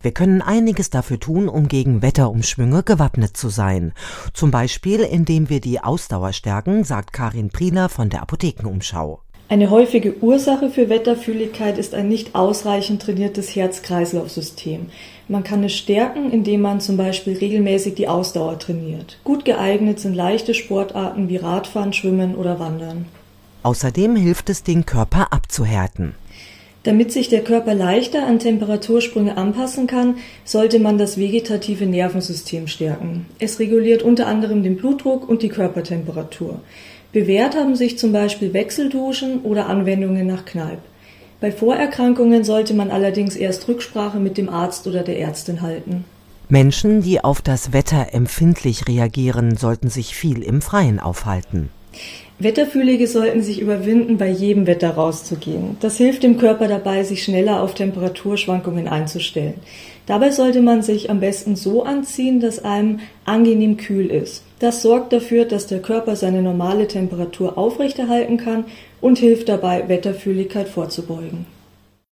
Wir können einiges dafür tun, um gegen Wetterumschwünge gewappnet zu sein. Zum Beispiel, indem wir die Ausdauer stärken, sagt Karin Prieler von der Apothekenumschau. Eine häufige Ursache für Wetterfühligkeit ist ein nicht ausreichend trainiertes Herz-Kreislauf-System. Man kann es stärken, indem man zum Beispiel regelmäßig die Ausdauer trainiert. Gut geeignet sind leichte Sportarten wie Radfahren, Schwimmen oder Wandern. Außerdem hilft es, den Körper abzuhärten. Damit sich der Körper leichter an Temperatursprünge anpassen kann, sollte man das vegetative Nervensystem stärken. Es reguliert unter anderem den Blutdruck und die Körpertemperatur. Bewährt haben sich zum Beispiel Wechselduschen oder Anwendungen nach Kneipp. Bei Vorerkrankungen sollte man allerdings erst Rücksprache mit dem Arzt oder der Ärztin halten. Menschen, die auf das Wetter empfindlich reagieren, sollten sich viel im Freien aufhalten. Wetterfühlige sollten sich überwinden, bei jedem Wetter rauszugehen. Das hilft dem Körper dabei, sich schneller auf Temperaturschwankungen einzustellen. Dabei sollte man sich am besten so anziehen, dass einem angenehm kühl ist. Das sorgt dafür, dass der Körper seine normale Temperatur aufrechterhalten kann und hilft dabei, Wetterfühligkeit vorzubeugen.